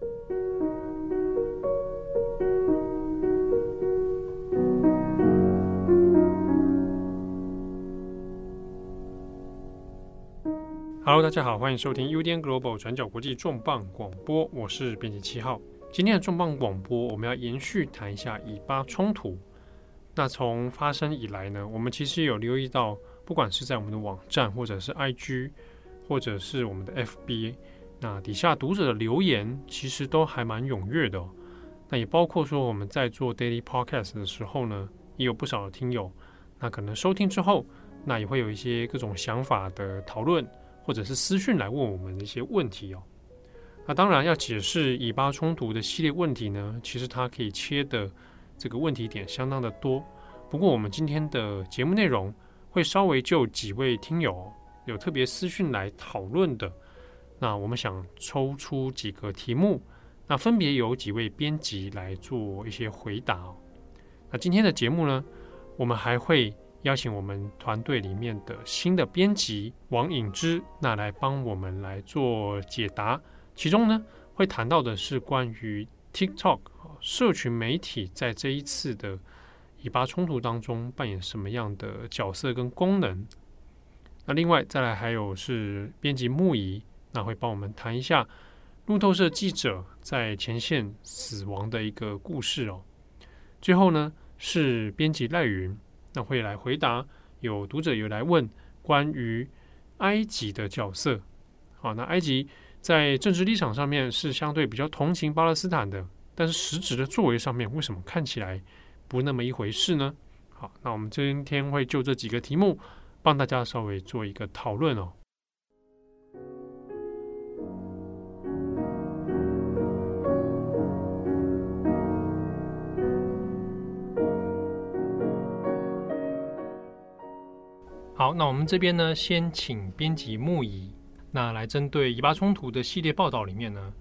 Hello，大家好，欢迎收听 UDN Global 转角国际重磅广播，我是编辑七号。今天的重磅广播，我们要延续谈一下以巴冲突。那从发生以来呢，我们其实有留意到，不管是在我们的网站，或者是 IG，或者是我们的 FB，那底下读者的留言其实都还蛮踊跃的哦。那也包括说我们在做 Daily Podcast 的时候呢，也有不少的听友，那可能收听之后，那也会有一些各种想法的讨论。或者是私讯来问我们的一些问题哦。那当然要解释以巴冲突的系列问题呢，其实它可以切的这个问题点相当的多。不过我们今天的节目内容会稍微就几位听友有特别私讯来讨论的，那我们想抽出几个题目，那分别由几位编辑来做一些回答。那今天的节目呢，我们还会。邀请我们团队里面的新的编辑王颖之，那来帮我们来做解答。其中呢，会谈到的是关于 TikTok 社群媒体在这一次的以巴冲突当中扮演什么样的角色跟功能。那另外再来还有是编辑木仪，那会帮我们谈一下路透社记者在前线死亡的一个故事哦。最后呢，是编辑赖云。那会来回答，有读者有来问关于埃及的角色。好，那埃及在政治立场上面是相对比较同情巴勒斯坦的，但是实质的作为上面，为什么看起来不那么一回事呢？好，那我们今天会就这几个题目帮大家稍微做一个讨论哦。好，那我们这边呢，先请编辑木仪，那来针对以巴冲突的系列报道里面呢，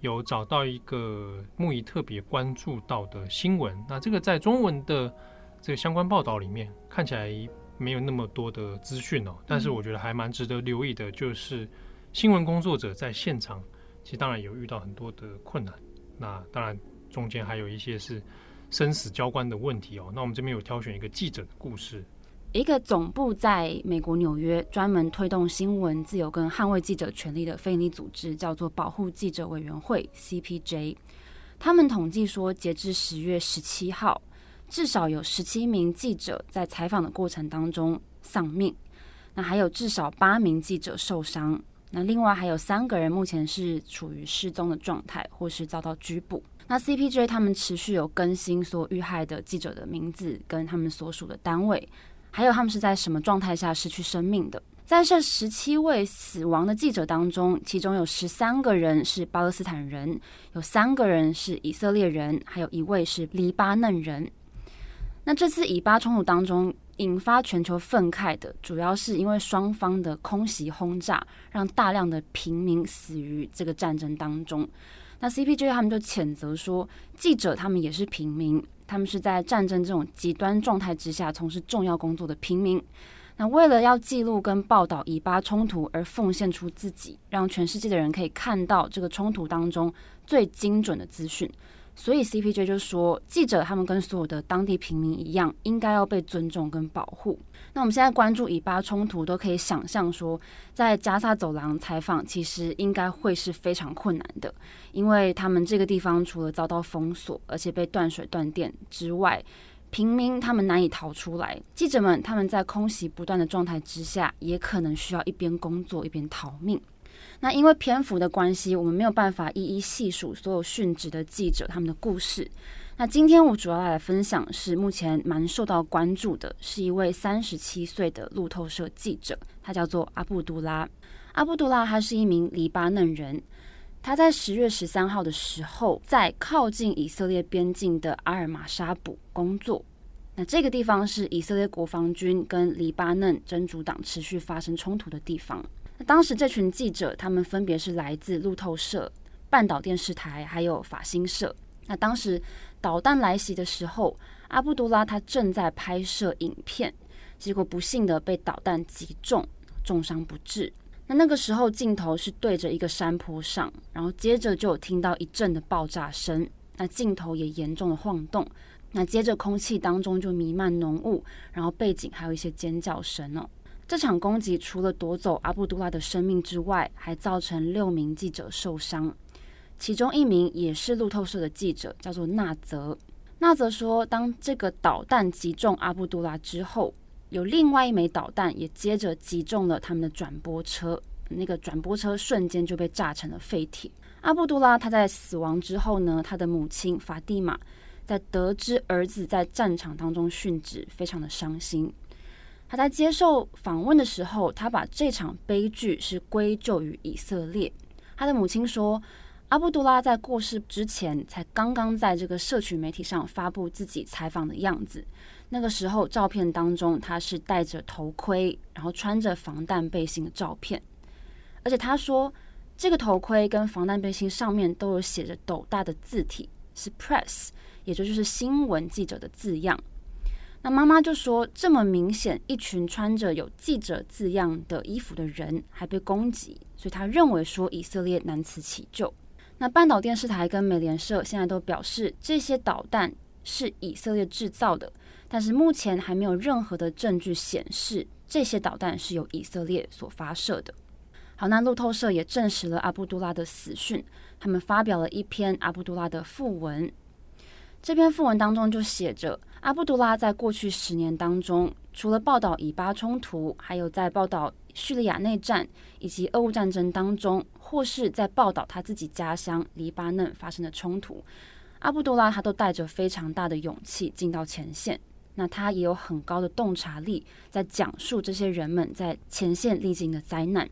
有找到一个木仪特别关注到的新闻。那这个在中文的这个相关报道里面看起来没有那么多的资讯哦，但是我觉得还蛮值得留意的，就是新闻工作者在现场，其实当然有遇到很多的困难。那当然中间还有一些是生死交关的问题哦。那我们这边有挑选一个记者的故事。一个总部在美国纽约，专门推动新闻自由跟捍卫记者权利的非营利组织，叫做保护记者委员会 （CPJ）。他们统计说，截至十月十七号，至少有十七名记者在采访的过程当中丧命，那还有至少八名记者受伤。那另外还有三个人目前是处于失踪的状态，或是遭到拘捕。那 CPJ 他们持续有更新所遇害的记者的名字跟他们所属的单位。还有他们是在什么状态下失去生命的？在这十七位死亡的记者当中，其中有十三个人是巴勒斯坦人，有三个人是以色列人，还有一位是黎巴嫩人。那这次以巴冲突当中引发全球愤慨的，主要是因为双方的空袭轰炸，让大量的平民死于这个战争当中。那 CPJ 他们就谴责说，记者他们也是平民。他们是在战争这种极端状态之下从事重要工作的平民，那为了要记录跟报道以巴冲突而奉献出自己，让全世界的人可以看到这个冲突当中最精准的资讯。所以 CPJ 就说，记者他们跟所有的当地平民一样，应该要被尊重跟保护。那我们现在关注以巴冲突，都可以想象说，在加萨走廊采访，其实应该会是非常困难的，因为他们这个地方除了遭到封锁，而且被断水断电之外，平民他们难以逃出来。记者们他们在空袭不断的状态之下，也可能需要一边工作一边逃命。那因为篇幅的关系，我们没有办法一一细数所有殉职的记者他们的故事。那今天我主要来分享是目前蛮受到关注的，是一位三十七岁的路透社记者，他叫做阿布都拉。阿布都拉他是一名黎巴嫩人，他在十月十三号的时候在靠近以色列边境的阿尔玛沙卜工作。那这个地方是以色列国防军跟黎巴嫩真主党持续发生冲突的地方。那当时这群记者，他们分别是来自路透社、半岛电视台，还有法新社。那当时导弹来袭的时候，阿布都拉他正在拍摄影片，结果不幸的被导弹击中，重伤不治。那那个时候镜头是对着一个山坡上，然后接着就有听到一阵的爆炸声，那镜头也严重的晃动，那接着空气当中就弥漫浓雾，然后背景还有一些尖叫声哦。这场攻击除了夺走阿布都拉的生命之外，还造成六名记者受伤，其中一名也是路透社的记者，叫做纳泽。纳泽说，当这个导弹击中阿布都拉之后，有另外一枚导弹也接着击中了他们的转播车，那个转播车瞬间就被炸成了废铁。阿布都拉他在死亡之后呢，他的母亲法蒂玛在得知儿子在战场当中殉职，非常的伤心。他在接受访问的时候，他把这场悲剧是归咎于以色列。他的母亲说，阿布杜拉在过世之前才刚刚在这个社群媒体上发布自己采访的样子。那个时候，照片当中他是戴着头盔，然后穿着防弹背心的照片。而且他说，这个头盔跟防弹背心上面都有写着斗大的字体，是 press，也就是新闻记者的字样。那妈妈就说：“这么明显，一群穿着有记者字样的衣服的人还被攻击，所以他认为说以色列难辞其咎。”那半岛电视台跟美联社现在都表示，这些导弹是以色列制造的，但是目前还没有任何的证据显示这些导弹是由以色列所发射的。好，那路透社也证实了阿布都拉的死讯，他们发表了一篇阿布都拉的附文。这篇附文当中就写着，阿布都拉在过去十年当中，除了报道以巴冲突，还有在报道叙利亚内战以及俄乌战争当中，或是在报道他自己家乡黎巴嫩发生的冲突，阿布都拉他都带着非常大的勇气进到前线。那他也有很高的洞察力，在讲述这些人们在前线历经的灾难。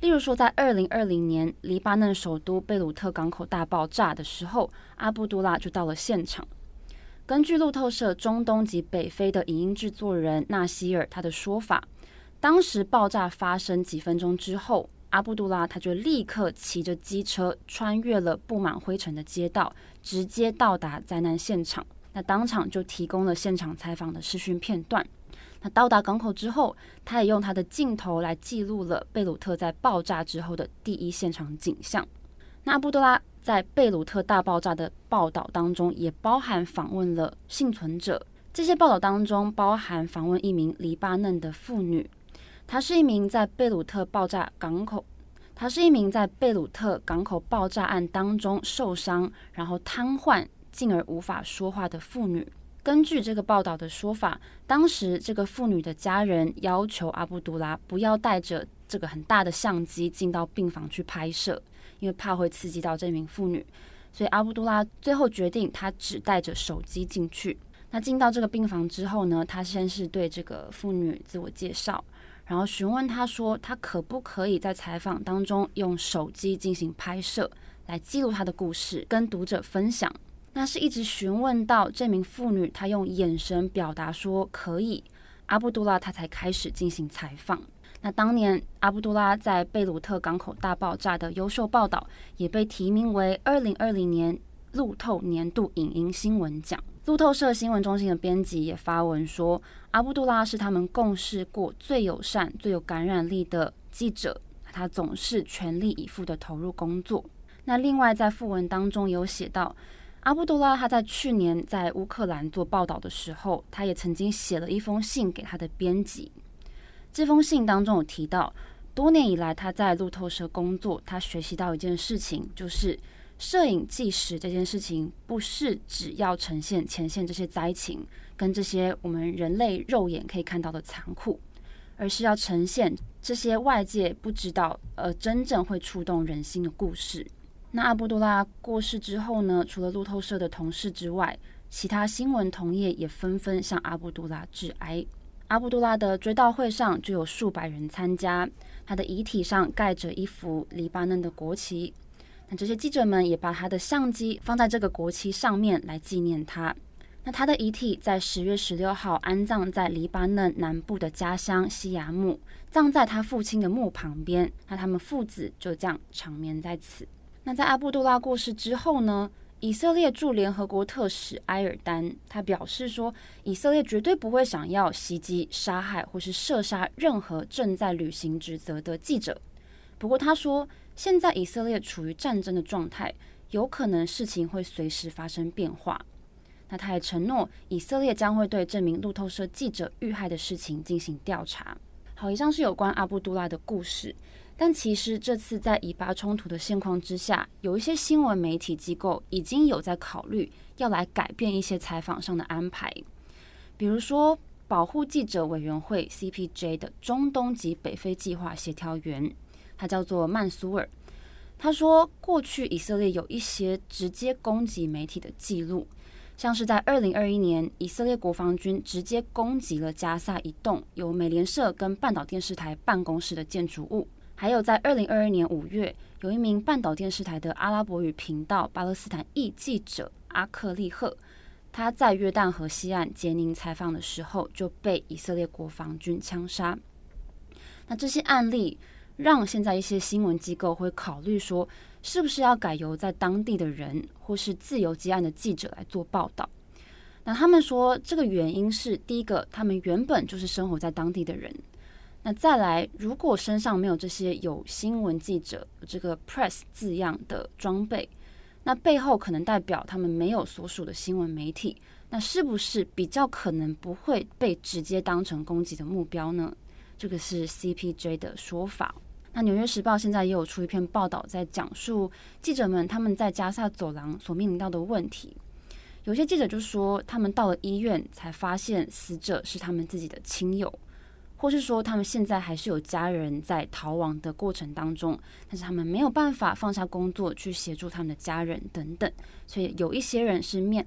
例如说，在二零二零年，黎巴嫩首都贝鲁特港口大爆炸的时候，阿布都拉就到了现场。根据路透社中东及北非的影音制作人纳希尔他的说法，当时爆炸发生几分钟之后，阿布杜拉他就立刻骑着机车穿越了布满灰尘的街道，直接到达灾难现场。那当场就提供了现场采访的视讯片段。那到达港口之后，他也用他的镜头来记录了贝鲁特在爆炸之后的第一现场景象。那阿布杜拉在贝鲁特大爆炸的报道当中，也包含访问了幸存者。这些报道当中包含访问一名黎巴嫩的妇女，她是一名在贝鲁特爆炸港口，她是一名在贝鲁特港口爆炸案当中受伤，然后瘫痪，进而无法说话的妇女。根据这个报道的说法，当时这个妇女的家人要求阿布都拉不要带着这个很大的相机进到病房去拍摄，因为怕会刺激到这名妇女。所以阿布都拉最后决定，他只带着手机进去。那进到这个病房之后呢，他先是对这个妇女自我介绍，然后询问她说，他可不可以在采访当中用手机进行拍摄，来记录她的故事，跟读者分享。那是一直询问到这名妇女，她用眼神表达说可以，阿布都拉他才开始进行采访。那当年阿布杜拉在贝鲁特港口大爆炸的优秀报道，也被提名为二零二零年路透年度影音新闻奖。路透社新闻中心的编辑也发文说，阿布杜拉是他们共事过最友善、最有感染力的记者，他总是全力以赴的投入工作。那另外在訃文当中有写到。阿布杜拉他在去年在乌克兰做报道的时候，他也曾经写了一封信给他的编辑。这封信当中有提到，多年以来他在路透社工作，他学习到一件事情，就是摄影纪实这件事情不是只要呈现前线这些灾情跟这些我们人类肉眼可以看到的残酷，而是要呈现这些外界不知道而真正会触动人心的故事。那阿布都拉过世之后呢，除了路透社的同事之外，其他新闻同业也纷纷向阿布都拉致哀。阿布杜拉的追悼会上就有数百人参加，他的遗体上盖着一幅黎巴嫩的国旗。那这些记者们也把他的相机放在这个国旗上面来纪念他。那他的遗体在十月十六号安葬在黎巴嫩南部的家乡西雅木，葬在他父亲的墓旁边。那他们父子就这样长眠在此。那在阿布杜拉过世之后呢，以色列驻联合国特使埃尔丹他表示说，以色列绝对不会想要袭击、杀害或是射杀任何正在履行职责的记者。不过他说，现在以色列处于战争的状态，有可能事情会随时发生变化。那他也承诺，以色列将会对这名路透社记者遇害的事情进行调查。好，以上是有关阿布杜拉的故事。但其实这次在以巴冲突的现况之下，有一些新闻媒体机构已经有在考虑要来改变一些采访上的安排。比如说，保护记者委员会 （CPJ） 的中东及北非计划协调员，他叫做曼苏尔。他说，过去以色列有一些直接攻击媒体的记录。像是在二零二一年，以色列国防军直接攻击了加萨一栋由美联社跟半岛电视台办公室的建筑物，还有在二零二二年五月，有一名半岛电视台的阿拉伯语频道巴勒斯坦裔记者阿克利赫，他在约旦河西岸杰宁采访的时候就被以色列国防军枪杀。那这些案例让现在一些新闻机构会考虑说，是不是要改由在当地的人或是自由接案的记者来做报道？那他们说，这个原因是第一个，他们原本就是生活在当地的人。那再来，如果身上没有这些有新闻记者这个 press 字样的装备，那背后可能代表他们没有所属的新闻媒体。那是不是比较可能不会被直接当成攻击的目标呢？这个是 CPJ 的说法。那《纽约时报》现在也有出一篇报道，在讲述记者们他们在加萨走廊所面临到的问题。有些记者就说，他们到了医院才发现死者是他们自己的亲友，或是说他们现在还是有家人在逃亡的过程当中，但是他们没有办法放下工作去协助他们的家人等等。所以有一些人是面，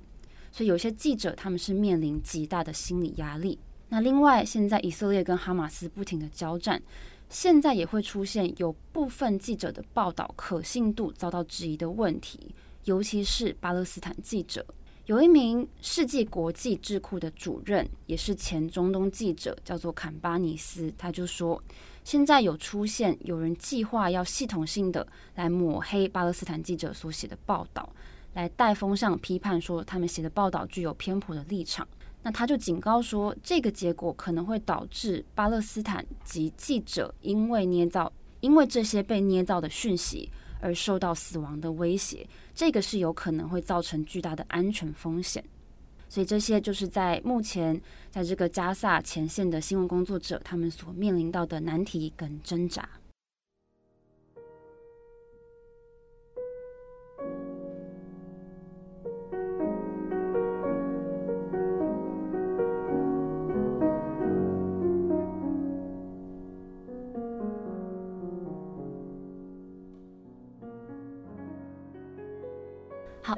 所以有些记者他们是面临极大的心理压力。那另外，现在以色列跟哈马斯不停的交战。现在也会出现有部分记者的报道可信度遭到质疑的问题，尤其是巴勒斯坦记者。有一名世纪国际智库的主任，也是前中东记者，叫做坎巴尼斯，他就说，现在有出现有人计划要系统性的来抹黑巴勒斯坦记者所写的报道，来带风向批判说他们写的报道具有偏颇的立场。那他就警告说，这个结果可能会导致巴勒斯坦及记者因为捏造，因为这些被捏造的讯息而受到死亡的威胁，这个是有可能会造成巨大的安全风险。所以这些就是在目前在这个加萨前线的新闻工作者他们所面临到的难题跟挣扎。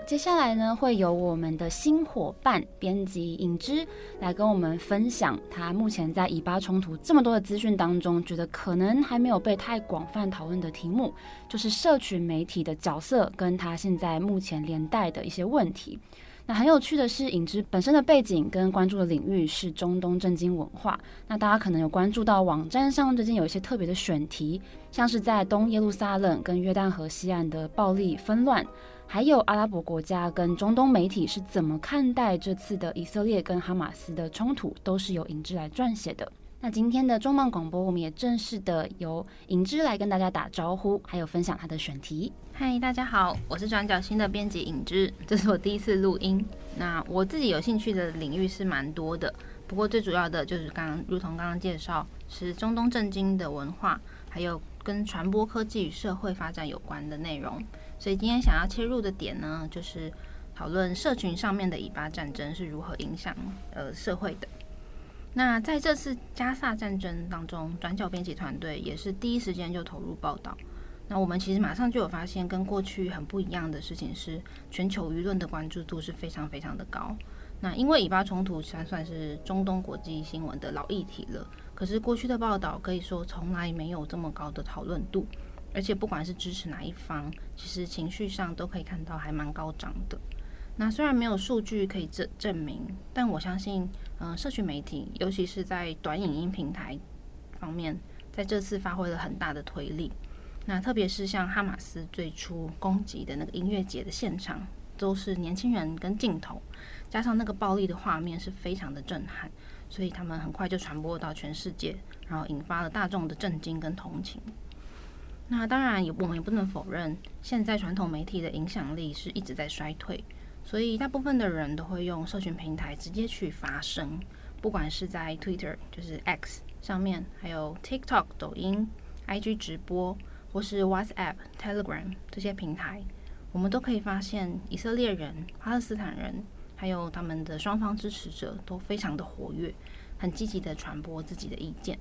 接下来呢，会由我们的新伙伴编辑影之来跟我们分享他目前在以巴冲突这么多的资讯当中，觉得可能还没有被太广泛讨论的题目，就是社群媒体的角色跟他现在目前连带的一些问题。那很有趣的是，影之本身的背景跟关注的领域是中东政经文化。那大家可能有关注到网站上最近有一些特别的选题，像是在东耶路撒冷跟约旦河西岸的暴力纷乱。还有阿拉伯国家跟中东媒体是怎么看待这次的以色列跟哈马斯的冲突，都是由影之来撰写的。那今天的重磅广播，我们也正式的由影之来跟大家打招呼，还有分享他的选题。嗨，大家好，我是转角新的编辑影之，这是我第一次录音。那我自己有兴趣的领域是蛮多的，不过最主要的就是刚刚如同刚刚介绍，是中东政经的文化，还有跟传播科技与社会发展有关的内容。所以今天想要切入的点呢，就是讨论社群上面的以巴战争是如何影响呃社会的。那在这次加萨战争当中，转角编辑团队也是第一时间就投入报道。那我们其实马上就有发现，跟过去很不一样的事情是，全球舆论的关注度是非常非常的高。那因为以巴冲突算算是中东国际新闻的老议题了，可是过去的报道可以说从来没有这么高的讨论度。而且不管是支持哪一方，其实情绪上都可以看到还蛮高涨的。那虽然没有数据可以证证明，但我相信，嗯、社群媒体，尤其是在短影音平台方面，在这次发挥了很大的推力。那特别是像哈马斯最初攻击的那个音乐节的现场，都是年轻人跟镜头，加上那个暴力的画面是非常的震撼，所以他们很快就传播到全世界，然后引发了大众的震惊跟同情。那当然也，我们也不能否认，现在传统媒体的影响力是一直在衰退，所以大部分的人都会用社群平台直接去发声，不管是在 Twitter 就是 X 上面，还有 TikTok 抖音、IG 直播，或是 WhatsApp、Telegram 这些平台，我们都可以发现，以色列人、巴勒斯坦人，还有他们的双方支持者都非常的活跃，很积极的传播自己的意见。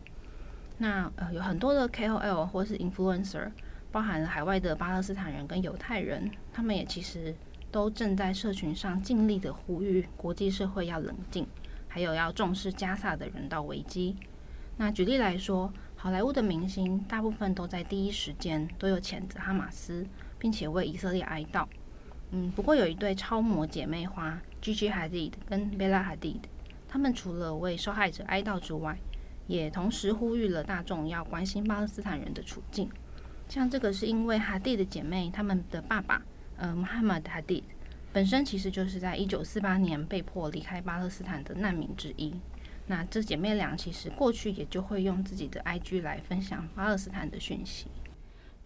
那呃，有很多的 KOL 或是 influencer，包含了海外的巴勒斯坦人跟犹太人，他们也其实都正在社群上尽力的呼吁国际社会要冷静，还有要重视加萨的人道危机。那举例来说，好莱坞的明星大部分都在第一时间都有谴责哈马斯，并且为以色列哀悼。嗯，不过有一对超模姐妹花 Gigi Hadid 跟 Bella Hadid，他们除了为受害者哀悼之外，也同时呼吁了大众要关心巴勒斯坦人的处境。像这个是因为哈蒂的姐妹，他们的爸爸，呃穆罕默德·哈蒂本身其实就是在一九四八年被迫离开巴勒斯坦的难民之一。那这姐妹俩其实过去也就会用自己的 IG 来分享巴勒斯坦的讯息。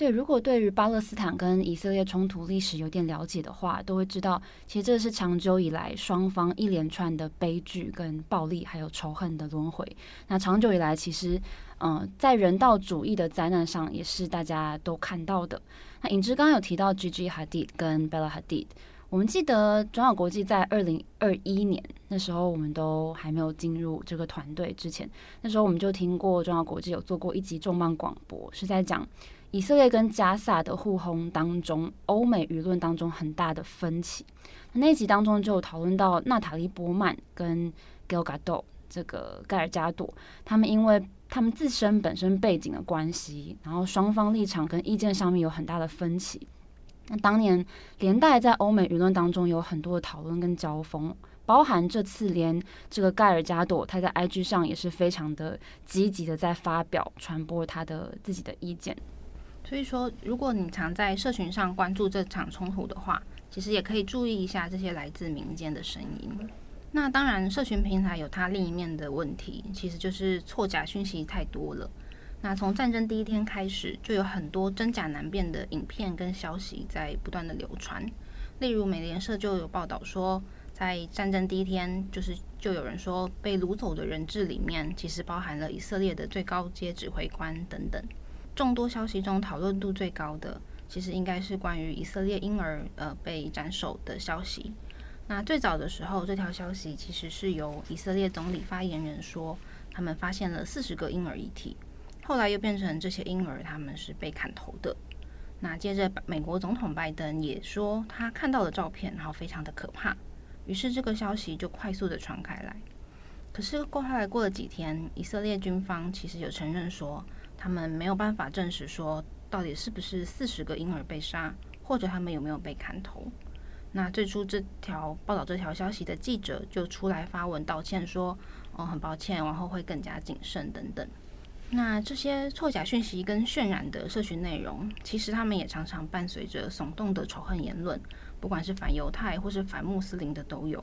对，如果对于巴勒斯坦跟以色列冲突历史有点了解的话，都会知道，其实这是长久以来双方一连串的悲剧跟暴力，还有仇恨的轮回。那长久以来，其实，嗯、在人道主义的灾难上，也是大家都看到的。那颖芝刚刚有提到 Gigi Hadid 跟 Bella Hadid，我们记得转角国际在二零二一年那时候，我们都还没有进入这个团队之前，那时候我们就听过转角国际有做过一集重磅广播，是在讲。以色列跟加萨的互轰当中，欧美舆论当中很大的分歧。那集当中就讨论到娜塔莉波曼跟 Gal Gadot 这个盖尔加朵，他们因为他们自身本身背景的关系，然后双方立场跟意见上面有很大的分歧。那当年连带在欧美舆论当中有很多的讨论跟交锋，包含这次连这个盖尔加朵他在 IG 上也是非常的积极的在发表传播他的自己的意见。所以说，如果你常在社群上关注这场冲突的话，其实也可以注意一下这些来自民间的声音。那当然，社群平台有它另一面的问题，其实就是错假讯息太多了。那从战争第一天开始，就有很多真假难辨的影片跟消息在不断的流传。例如，美联社就有报道说，在战争第一天，就是就有人说被掳走的人质里面，其实包含了以色列的最高阶指挥官等等。众多消息中讨论度最高的，其实应该是关于以色列婴儿呃被斩首的消息。那最早的时候，这条消息其实是由以色列总理发言人说，他们发现了四十个婴儿遗体。后来又变成这些婴儿他们是被砍头的。那接着美国总统拜登也说他看到了照片，然后非常的可怕。于是这个消息就快速的传开来。可是过后来过了几天，以色列军方其实有承认说。他们没有办法证实说到底是不是四十个婴儿被杀，或者他们有没有被砍头。那最初这条报道这条消息的记者就出来发文道歉说：“哦，很抱歉，往后会更加谨慎等等。”那这些错假讯息跟渲染的社群内容，其实他们也常常伴随着耸动的仇恨言论，不管是反犹太或是反穆斯林的都有，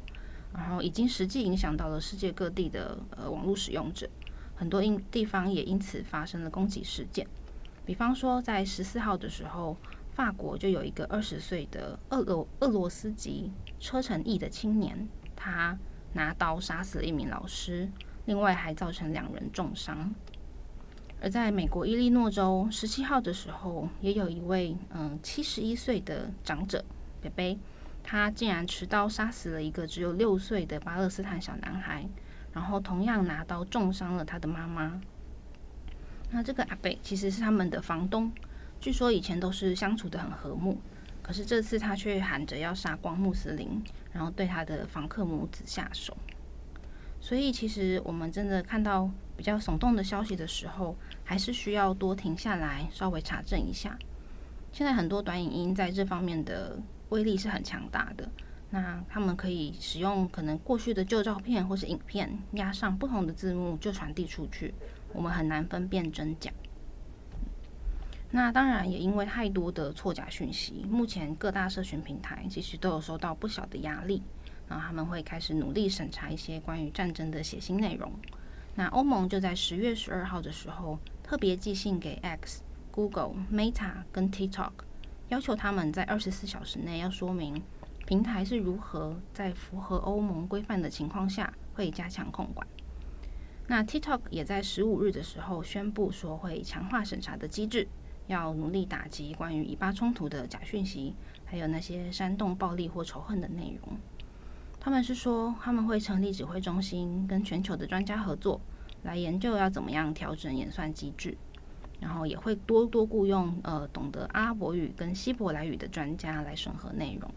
然后已经实际影响到了世界各地的呃网络使用者。很多因地方也因此发生了攻击事件，比方说在十四号的时候，法国就有一个二十岁的俄罗俄罗斯籍车臣裔的青年，他拿刀杀死了一名老师，另外还造成两人重伤。而在美国伊利诺州十七号的时候，也有一位嗯七十一岁的长者北北，他竟然持刀杀死了一个只有六岁的巴勒斯坦小男孩。然后同样拿刀重伤了他的妈妈。那这个阿北其实是他们的房东，据说以前都是相处得很和睦，可是这次他却喊着要杀光穆斯林，然后对他的房客母子下手。所以其实我们真的看到比较耸动的消息的时候，还是需要多停下来，稍微查证一下。现在很多短影音在这方面的威力是很强大的。那他们可以使用可能过去的旧照片或是影片，压上不同的字幕就传递出去，我们很难分辨真假。那当然也因为太多的错假讯息，目前各大社群平台其实都有收到不小的压力，然后他们会开始努力审查一些关于战争的血腥内容。那欧盟就在十月十二号的时候特别寄信给 X，Google、Meta 跟 TikTok，要求他们在二十四小时内要说明平台是如何在符合欧盟规范的情况下会加强控管。那 TikTok 也在十五日的时候宣布说会强化审查的机制，要努力打击关于以巴冲突的假讯息，还有那些煽动暴力或仇恨的内容。他们是说他们会成立指挥中心，跟全球的专家合作。来研究要怎么样调整演算机制，然后也会多多雇佣呃懂得阿拉伯语跟希伯来语的专家来审核内容。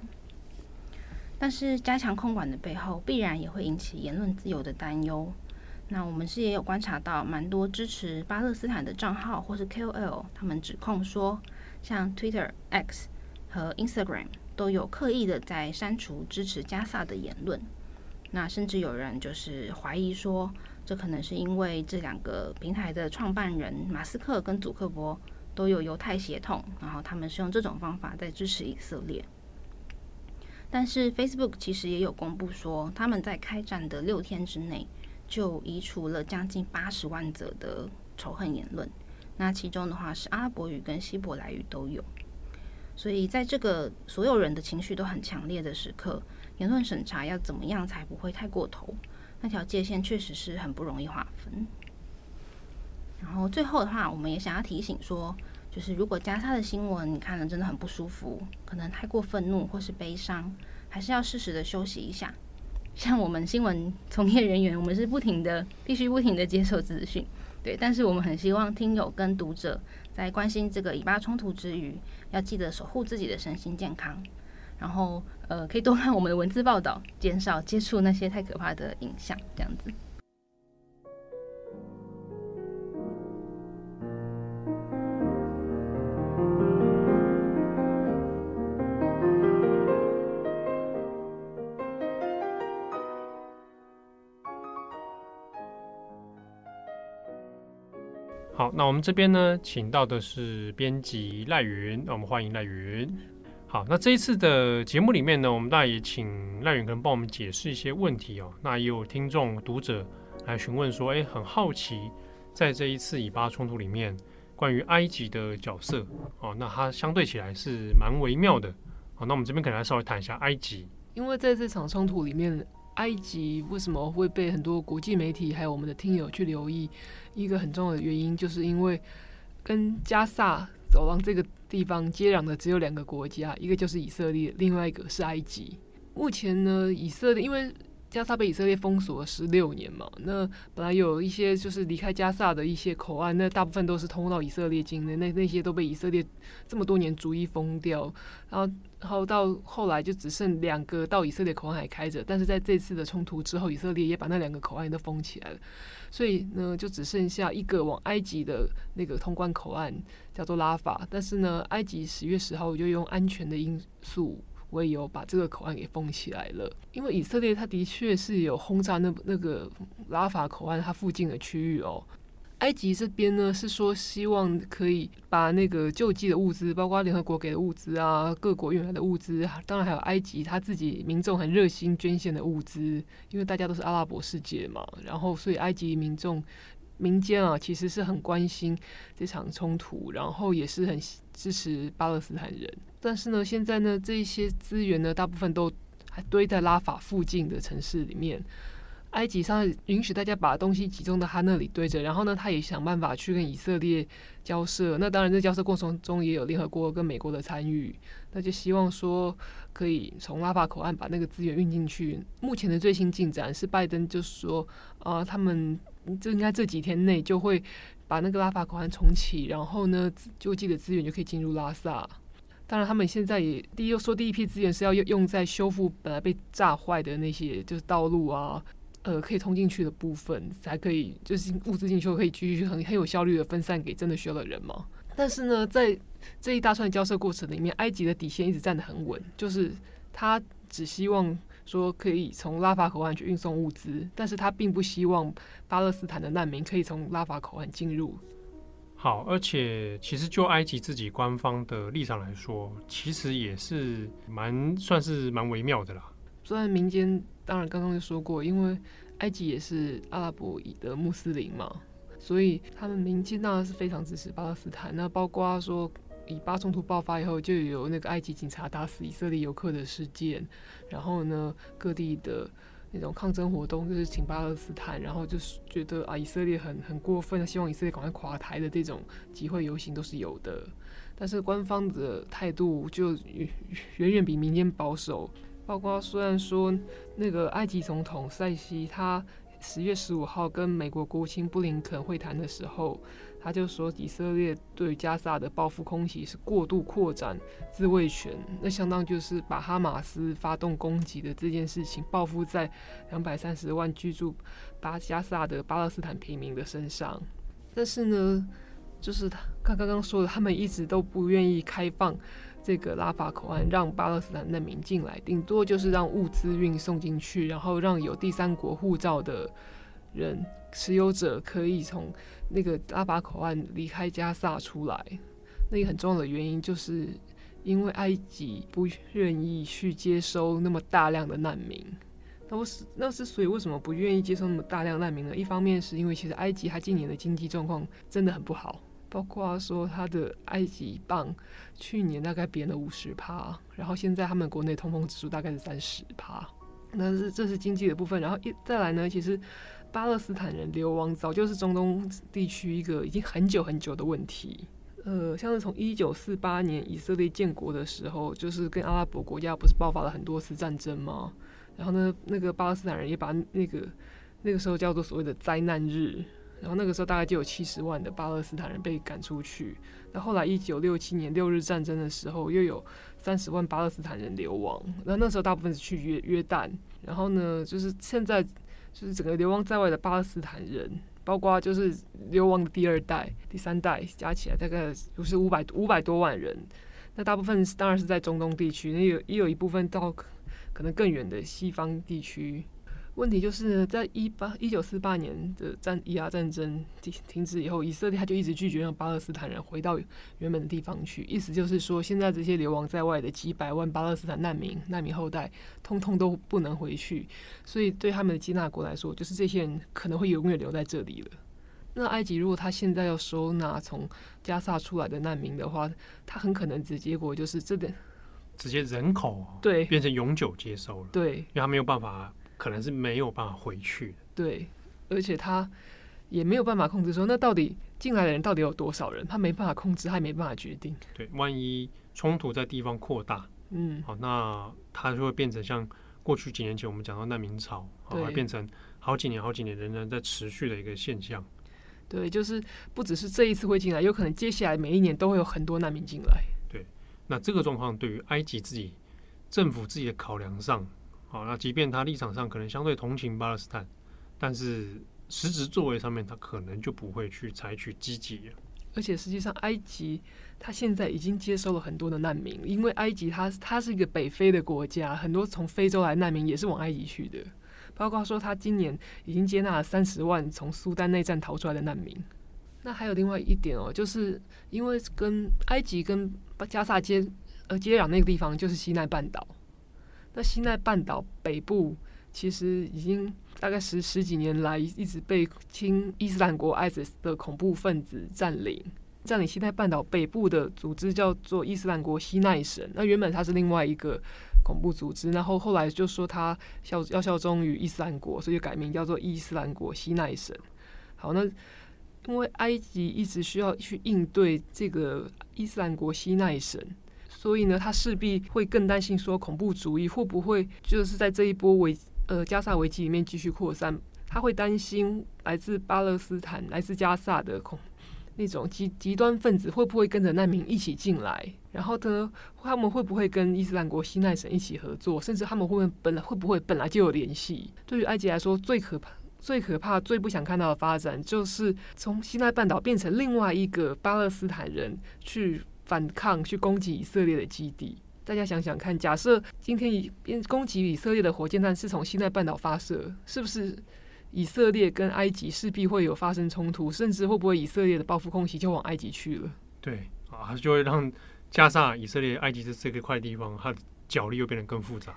但是加强控管的背后，必然也会引起言论自由的担忧。那我们是也有观察到，蛮多支持巴勒斯坦的账号或是 KOL，他们指控说，像 Twitter、X 和 Instagram 都有刻意的在删除支持加萨的言论。那甚至有人就是怀疑说，这可能是因为这两个平台的创办人马斯克跟祖克伯都有犹太血统，然后他们是用这种方法在支持以色列。但是 Facebook 其实也有公布说，他们在开战的六天之内就移除了将近八十万则的仇恨言论，那其中的话是阿拉伯语跟希伯来语都有。所以在这个所有人的情绪都很强烈的时刻，言论审查要怎么样才不会太过头？那条界限确实是很不容易划分。然后最后的话，我们也想要提醒说，就是如果加沙的新闻你看了真的很不舒服，可能太过愤怒或是悲伤，还是要适时的休息一下。像我们新闻从业人员，我们是不停的，必须不停的接受资讯，对。但是我们很希望听友跟读者在关心这个以巴冲突之余，要记得守护自己的身心健康。然后，呃，可以多看我们的文字报道，减少接触那些太可怕的影像，这样子。那我们这边呢，请到的是编辑赖云，那我们欢迎赖云。好，那这一次的节目里面呢，我们当然也请赖云可能帮我们解释一些问题哦。那也有听众读者来询问说，哎，很好奇，在这一次以巴冲突里面，关于埃及的角色哦，那它相对起来是蛮微妙的。好，那我们这边可能来稍微谈一下埃及，因为在这场冲突里面，埃及为什么会被很多国际媒体还有我们的听友去留意？一个很重要的原因，就是因为跟加萨走廊这个。地方接壤的只有两个国家，一个就是以色列，另外一个是埃及。目前呢，以色列因为加萨被以色列封锁了十六年嘛，那本来有一些就是离开加萨的一些口岸，那大部分都是通到以色列境内，那那些都被以色列这么多年逐一封掉，然后然后到后来就只剩两个到以色列口岸还开着，但是在这次的冲突之后，以色列也把那两个口岸都封起来了。所以呢，就只剩下一个往埃及的那个通关口岸，叫做拉法。但是呢，埃及十月十号就用安全的因素我也有，把这个口岸给封起来了。因为以色列它的确是有轰炸那那个拉法口岸它附近的区域哦。埃及这边呢是说希望可以把那个救济的物资，包括联合国给的物资啊，各国运来的物资，当然还有埃及他自己民众很热心捐献的物资，因为大家都是阿拉伯世界嘛，然后所以埃及民众民间啊其实是很关心这场冲突，然后也是很支持巴勒斯坦人。但是呢，现在呢这些资源呢大部分都还堆在拉法附近的城市里面。埃及上允许大家把东西集中到他那里堆着，然后呢，他也想办法去跟以色列交涉。那当然，在交涉过程中也有联合国跟美国的参与。那就希望说可以从拉法口岸把那个资源运进去。目前的最新进展是，拜登就是说啊、他们就应该这几天内就会把那个拉法口岸重启，然后呢，救济的资源就可以进入拉萨。当然，他们现在也第一说第一批资源是要用用在修复本来被炸坏的那些就是道路啊。呃，可以通进去的部分才可以，就是物资进去可以继续很很有效率的分散给真的需要的人嘛。但是呢，在这一大串交涉过程里面，埃及的底线一直站得很稳，就是他只希望说可以从拉法口岸去运送物资，但是他并不希望巴勒斯坦的难民可以从拉法口岸进入。好，而且其实就埃及自己官方的立场来说，其实也是蛮算是蛮微妙的啦。虽然民间当然刚刚就说过，因为埃及也是阿拉伯裔的穆斯林嘛，所以他们民间当然是非常支持巴勒斯坦。那包括说，以巴冲突爆发以后，就有那个埃及警察打死以色列游客的事件，然后呢，各地的那种抗争活动就是挺巴勒斯坦，然后就是觉得啊，以色列很很过分，希望以色列赶快垮台的这种集会游行都是有的。但是官方的态度就远远比民间保守，包括虽然说那个埃及总统塞西他。十月十五号跟美国国务卿布林肯会谈的时候，他就说以色列对加萨的报复空袭是过度扩展自卫权，那相当就是把哈马斯发动攻击的这件事情报复在两百三十万居住巴加萨的巴勒斯坦平民的身上。但是呢，就是他刚刚刚说的，他们一直都不愿意开放。这个拉法口岸让巴勒斯坦难民进来，顶多就是让物资运送进去，然后让有第三国护照的人持有者可以从那个拉法口岸离开加萨出来。那个很重要的原因就是因为埃及不愿意去接收那么大量的难民。那我是那是所以为什么不愿意接收那么大量难民呢？一方面是因为其实埃及它今年的经济状况真的很不好。包括说它的埃及镑去年大概贬了五十趴，然后现在他们国内通膨指数大概是三十趴，那是这是经济的部分。然后一再来呢，其实巴勒斯坦人流亡早就是中东地区一个已经很久很久的问题。呃，像是从一九四八年以色列建国的时候，就是跟阿拉伯国家不是爆发了很多次战争吗？然后呢，那个巴勒斯坦人也把那个那个时候叫做所谓的灾难日。然后那个时候大概就有七十万的巴勒斯坦人被赶出去。那后来一九六七年六日战争的时候，又有三十万巴勒斯坦人流亡。那那时候大部分是去约约旦。然后呢，就是现在就是整个流亡在外的巴勒斯坦人，包括就是流亡的第二代、第三代加起来大概就是五百五百多万人。那大部分当然是在中东地区，也有也有一部分到可能更远的西方地区。问题就是在一八一九四八年的战以阿战争停停止以后，以色列他就一直拒绝让巴勒斯坦人回到原本的地方去。意思就是说，现在这些流亡在外的几百万巴勒斯坦难民、难民后代，通通都不能回去。所以对他们的接纳国来说，就是这些人可能会永远留在这里了。那埃及如果他现在要收纳从加萨出来的难民的话，他很可能的结果就是这点直接人口对变成永久接收了。对，因为他没有办法。可能是没有办法回去的，对，而且他也没有办法控制说，那到底进来的人到底有多少人？他没办法控制，他也没办法决定。对，万一冲突在地方扩大，嗯，好，那他就会变成像过去几年前我们讲到难民潮，好，会变成好几年、好几年仍然在持续的一个现象。对，就是不只是这一次会进来，有可能接下来每一年都会有很多难民进来。对，那这个状况对于埃及自己政府自己的考量上。好，那即便他立场上可能相对同情巴勒斯坦，但是实质作为上面，他可能就不会去采取积极。而且实际上，埃及他现在已经接收了很多的难民，因为埃及它它是一个北非的国家，很多从非洲来难民也是往埃及去的。包括说，他今年已经接纳了三十万从苏丹内战逃出来的难民。那还有另外一点哦，就是因为跟埃及跟加萨接呃接壤那个地方就是西奈半岛。那西奈半岛北部其实已经大概十十几年来一直被亲伊斯兰国 ISIS 的恐怖分子占领。占领西奈半岛北部的组织叫做伊斯兰国西奈省。那原本它是另外一个恐怖组织，然后后来就说它效要效忠于伊斯兰国，所以就改名叫做伊斯兰国西奈省。好，那因为埃及一直需要去应对这个伊斯兰国西奈省。所以呢，他势必会更担心说恐怖主义会不会就是在这一波危呃加萨危机里面继续扩散。他会担心来自巴勒斯坦、来自加萨的恐那种极极端分子会不会跟着难民一起进来，然后呢，他们会不会跟伊斯兰国西奈省一起合作，甚至他们会不会本来会不会本来就有联系？对于埃及来说，最可怕、最可怕、最不想看到的发展，就是从西奈半岛变成另外一个巴勒斯坦人去。反抗去攻击以色列的基地，大家想想看，假设今天以攻击以色列的火箭弹是从西奈半岛发射，是不是以色列跟埃及势必会有发生冲突，甚至会不会以色列的报复空袭就往埃及去了？对啊，就会让加上、以色列、埃及这这个块地方，它的角力又变得更复杂。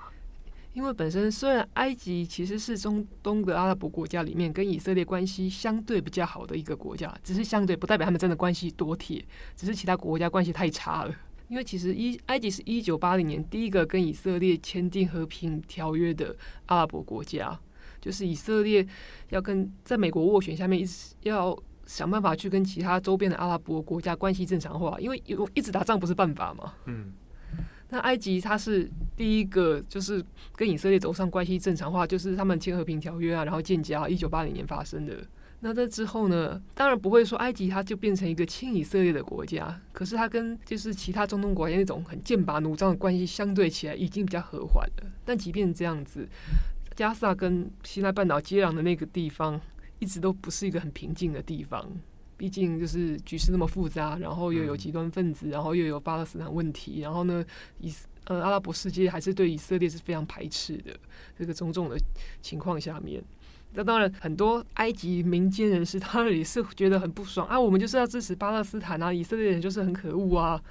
因为本身虽然埃及其实是中东的阿拉伯国家里面跟以色列关系相对比较好的一个国家，只是相对不代表他们真的关系多铁，只是其他国家关系太差了。因为其实一埃及是一九八零年第一个跟以色列签订和平条约的阿拉伯国家，就是以色列要跟在美国斡旋下面一直要想办法去跟其他周边的阿拉伯国家关系正常化，因为有一直打仗不是办法嘛。嗯。那埃及它是第一个，就是跟以色列走上关系正常化，就是他们签和平条约啊，然后建交，一九八零年发生的。那在之后呢，当然不会说埃及它就变成一个亲以色列的国家，可是它跟就是其他中东国家那种很剑拔弩张的关系相对起来已经比较和缓了。但即便这样子，加萨跟西奈半岛接壤的那个地方，一直都不是一个很平静的地方。毕竟就是局势那么复杂，然后又有极端分子，然后又有巴勒斯坦问题，然后呢，以呃阿拉伯世界还是对以色列是非常排斥的。这个种种的情况下面，那当然很多埃及民间人士他也是觉得很不爽啊，我们就是要支持巴勒斯坦啊，以色列人就是很可恶啊。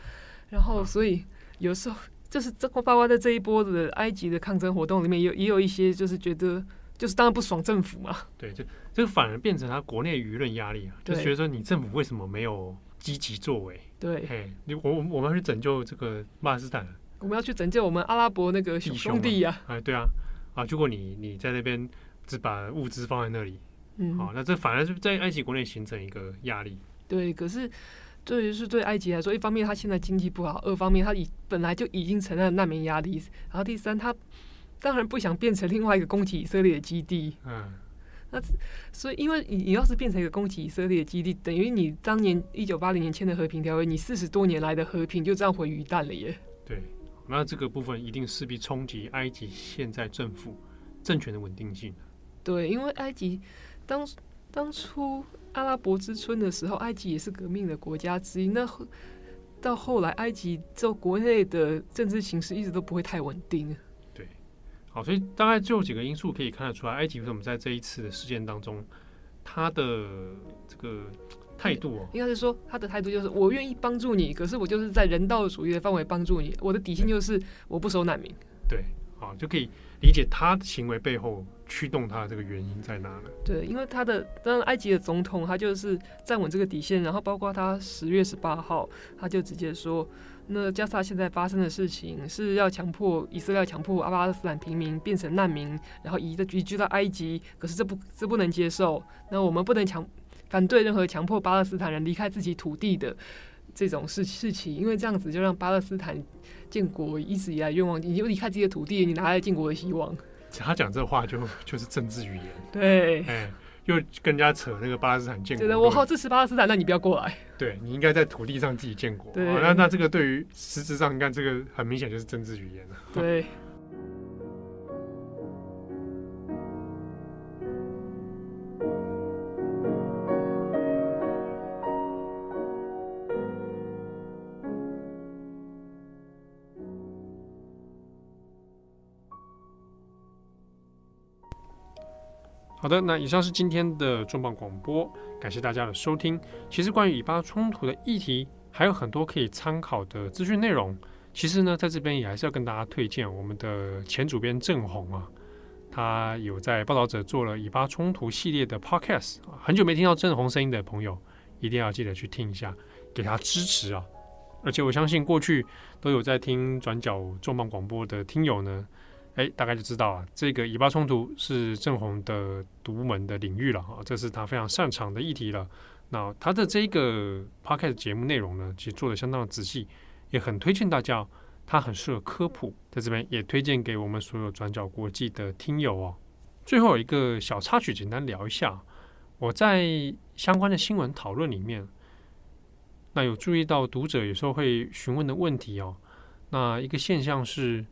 然后所以有时候就是这包括在这一波的埃及的抗争活动里面，有也有一些就是觉得。就是当然不爽政府嘛，对，就这个反而变成他国内舆论压力啊，就觉得说你政府为什么没有积极作为？对，嘿，你我我们要去拯救这个巴勒斯坦，我们要去拯救我们阿拉伯那个兄弟呀，哎，对啊，啊，如果你你在那边只把物资放在那里，嗯，好，那这反而是在埃及国内形成一个压力。对，可是对于是对埃及来说，一方面他现在经济不好，二方面他已本来就已经承担了难民压力，然后第三他。当然不想变成另外一个攻击以色列的基地。嗯，那所以，因为你你要是变成一个攻击以色列的基地，等于你当年一九八零年签的和平条约，你四十多年来的和平就这样毁于一旦了耶。对，那这个部分一定势必冲击埃及现在政府政权的稳定性。对，因为埃及当当初阿拉伯之春的时候，埃及也是革命的国家之一。那到后来，埃及就国内的政治形势一直都不会太稳定。好，所以大概就有几个因素可以看得出来，埃及为什么在这一次的事件当中，他的这个态度哦，应该是说他的态度就是我愿意帮助你，可是我就是在人道主义的范围帮助你，我的底线就是我不收难民。对，好，就可以理解他的行为背后驱动他的这个原因在哪了。对，因为他的当然埃及的总统他就是站稳这个底线，然后包括他十月十八号他就直接说。那加萨现在发生的事情是要强迫以色列强迫阿巴勒斯坦平民变成难民，然后移的移居到埃及，可是这不这不能接受。那我们不能强反对任何强迫巴勒斯坦人离开自己土地的这种事事情，因为这样子就让巴勒斯坦建国一直以来愿望，你就离开自己的土地，你哪来建国的希望？他讲这话就 就是政治语言，对，哎。又更加扯那个巴勒斯坦建国，我好支持巴勒斯坦，那你不要过来。对，你应该在土地上自己建国。对，那那这个对于实质上，你看这个很明显就是政治语言了。对。好的，那以上是今天的重磅广播，感谢大家的收听。其实关于以巴冲突的议题，还有很多可以参考的资讯内容。其实呢，在这边也还是要跟大家推荐我们的前主编郑红啊，他有在报道者做了以巴冲突系列的 podcast。很久没听到郑红声音的朋友，一定要记得去听一下，给他支持啊！而且我相信过去都有在听转角重磅广播的听友呢。哎，大概就知道啊，这个以巴冲突是郑红的独门的领域了哈，这是他非常擅长的议题了。那他的这个 podcast 节目内容呢，其实做的相当的仔细，也很推荐大家，他很适合科普，在这边也推荐给我们所有转角国际的听友哦。最后有一个小插曲，简单聊一下，我在相关的新闻讨论里面，那有注意到读者有时候会询问的问题哦，那一个现象是。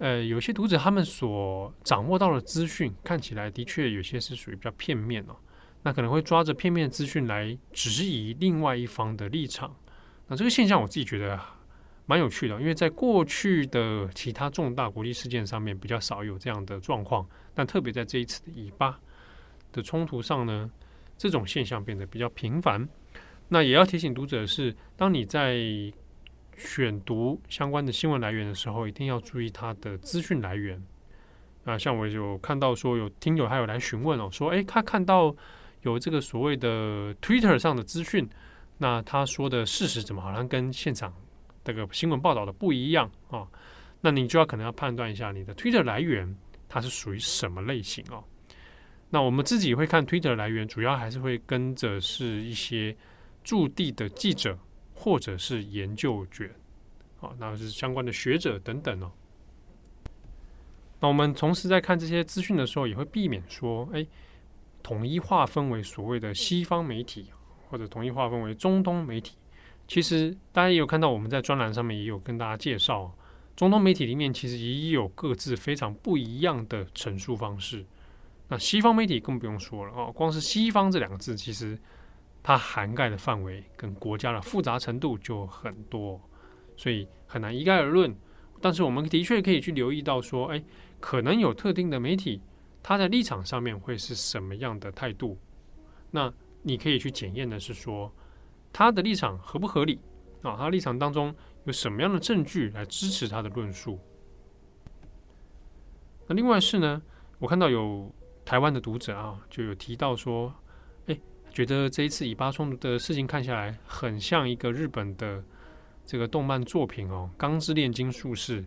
呃，有些读者他们所掌握到的资讯，看起来的确有些是属于比较片面哦。那可能会抓着片面资讯来质疑另外一方的立场。那这个现象我自己觉得蛮有趣的，因为在过去的其他重大国际事件上面比较少有这样的状况，但特别在这一次的以巴的冲突上呢，这种现象变得比较频繁。那也要提醒读者是，当你在选读相关的新闻来源的时候，一定要注意它的资讯来源，啊，像我有看到说有听友还有来询问哦，说诶，他看到有这个所谓的 Twitter 上的资讯，那他说的事实怎么好像跟现场这个新闻报道的不一样啊？那你就要可能要判断一下你的 Twitter 来源它是属于什么类型哦。那我们自己会看 Twitter 来源，主要还是会跟着是一些驻地的记者或者是研究卷，啊，那是相关的学者等等哦。那我们同时在看这些资讯的时候，也会避免说，哎，统一划分为所谓的西方媒体，或者统一划分为中东媒体。其实大家也有看到，我们在专栏上面也有跟大家介绍，中东媒体里面其实也有各自非常不一样的陈述方式。那西方媒体更不用说了哦，光是西方这两个字，其实它涵盖的范围跟国家的复杂程度就很多，所以很难一概而论。但是我们的确可以去留意到说，哎。可能有特定的媒体，他在立场上面会是什么样的态度？那你可以去检验的是说，他的立场合不合理啊？他立场当中有什么样的证据来支持他的论述？那另外是呢，我看到有台湾的读者啊，就有提到说，觉得这一次以巴冲突的事情看下来，很像一个日本的这个动漫作品哦，《钢之炼金术士》。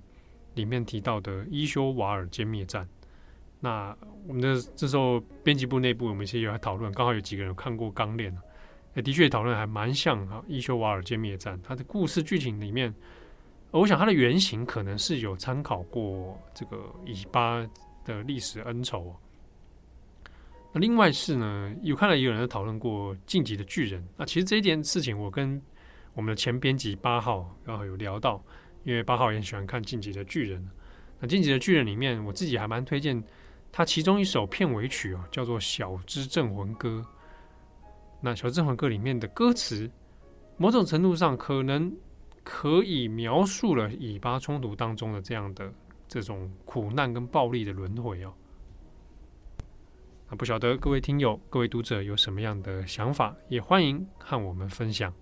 里面提到的伊修瓦尔歼灭战，那我们的这时候编辑部内部我们其实有在讨论，刚好有几个人看过《钢炼》，的确讨论还蛮像哈伊修瓦尔歼灭战，它的故事剧情里面，我想它的原型可能是有参考过这个以巴的历史恩仇。哦那另外是呢，有看到也有人在讨论过《进击的巨人》，那其实这一件事情我跟我们的前编辑八号刚好有聊到。因为八号也喜欢看《进击的巨人》，那《进击的巨人》里面，我自己还蛮推荐他其中一首片尾曲哦，叫做《小之镇魂歌》。那《小之镇魂歌》里面的歌词，某种程度上可能可以描述了以巴冲突当中的这样的这种苦难跟暴力的轮回哦。不晓得各位听友、各位读者有什么样的想法，也欢迎和我们分享。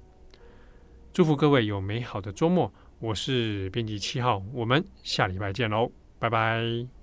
祝福各位有美好的周末。我是编辑七号，我们下礼拜见喽，拜拜。